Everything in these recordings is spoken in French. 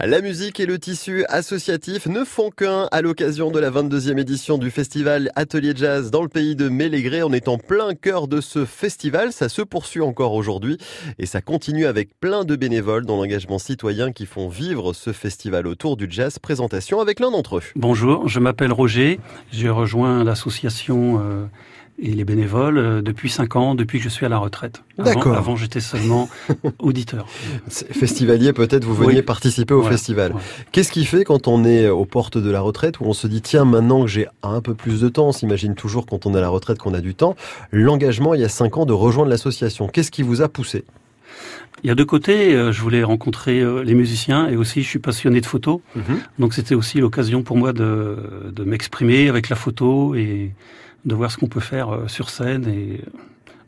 La musique et le tissu associatif ne font qu'un à l'occasion de la 22e édition du festival Atelier Jazz dans le pays de Mélégré. On est en plein cœur de ce festival. Ça se poursuit encore aujourd'hui et ça continue avec plein de bénévoles dans l'engagement citoyen qui font vivre ce festival autour du jazz. Présentation avec l'un d'entre eux. Bonjour, je m'appelle Roger. J'ai rejoint l'association euh, et les bénévoles euh, depuis 5 ans, depuis que je suis à la retraite. D'accord. Avant, j'étais seulement auditeur. Festivalier, peut-être vous veniez Oui. participer au festival. ouais. Qu'est-ce qui fait quand on est aux portes de la retraite où on se dit tiens maintenant que j'ai un peu plus de temps, on s'imagine toujours quand on est à la retraite qu'on a du temps, l'engagement il y a 5 ans de rejoindre l'association. Qu'est-ce qui vous a poussé? Il y a deux côtés. euh, Je voulais rencontrer euh, les musiciens et aussi je suis passionné de photo. Donc c'était aussi l'occasion pour moi de, de m'exprimer avec la photo et de voir ce qu'on peut faire euh, sur scène. Et euh,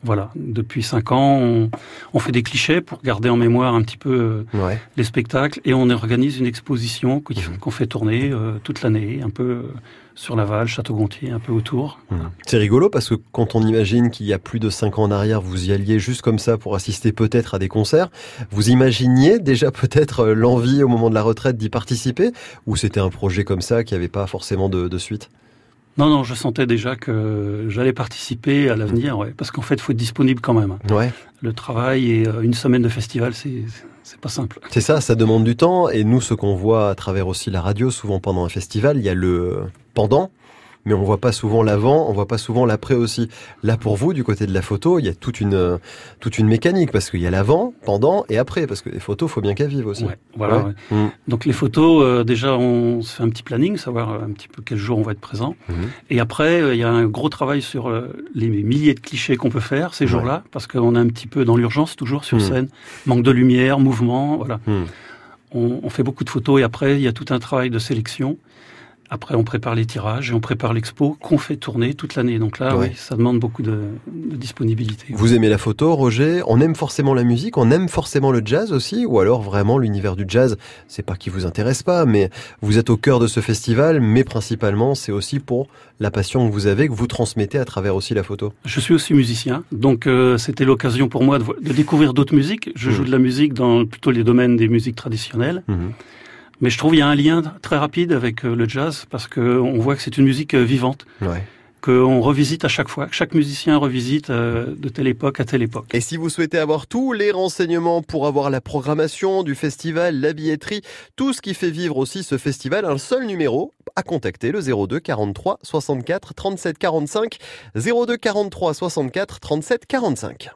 voilà, depuis cinq ans, on, on fait des clichés pour garder en mémoire un petit peu euh, Ouais. les spectacles et on organise une exposition qu'on Mhm. fait tourner toute l'année, un peu sur Laval, Château-Gontier, un peu autour. C'est rigolo parce que quand on imagine qu'il y a plus de 5 ans en arrière, vous y alliez juste comme ça pour assister peut-être à des concerts, vous imaginiez déjà peut-être l'envie au moment de la retraite d'y participer ou c'était un projet comme ça qui n'avait pas forcément de, de suite? Non, non, je sentais déjà que j'allais participer à l'avenir, ouais, parce qu'en fait, il faut être disponible quand même. Ouais. Le travail et euh, une semaine de festival, c'est c'est pas simple. C'est ça, ça demande du temps. Et nous, ce qu'on voit à travers aussi la radio, souvent pendant un festival, il y a le pendant, mais on voit pas souvent l'avant, on voit pas souvent l'après aussi. Là, pour vous, du côté de la photo, il y a toute une, toute une mécanique, parce qu'il y a l'avant, pendant et après, parce que les photos, faut bien qu'elles vivent aussi. Ouais, voilà. Ouais. ouais. Mm. Donc les photos, euh, déjà, on se fait un petit planning, savoir euh, un petit peu quel jour on va être présent. Mhm. Et après, euh, il y a un gros travail sur euh, les milliers de clichés qu'on peut faire ces jours-là, parce qu'on est un petit peu dans l'urgence toujours sur Mm. scène, manque de lumière, mouvement, voilà. Mm. On, on fait beaucoup de photos et après, il y a tout un travail de sélection. Après, on prépare les tirages et on prépare l'expo qu'on fait tourner toute l'année. Donc là, Ouais. oui, ça demande beaucoup de, de disponibilité. Vous aimez la photo, Roger? On aime forcément la musique, on aime forcément le jazz aussi, ou alors vraiment l'univers du jazz, c'est pas qui vous intéresse pas, mais vous êtes au cœur de ce festival, mais principalement c'est aussi pour la passion que vous avez, que vous transmettez à travers aussi la photo. Je suis aussi musicien, donc euh, c'était l'occasion pour moi de, découvrir d'autres musiques. Je Mhm. joue de la musique dans plutôt les domaines des musiques traditionnelles, Mhm. Mais je trouve il y a un lien très rapide avec euh, le jazz parce que on voit que c'est une musique euh, vivante, Ouais. qu'on revisite à chaque fois. Chaque musicien revisite euh, de telle époque à telle époque. Et si vous souhaitez avoir tous les renseignements pour avoir la programmation du festival, la billetterie, tout ce qui fait vivre aussi ce festival, un seul numéro à contacter, le 02 43 64 37 45, 02 43 64 37 45.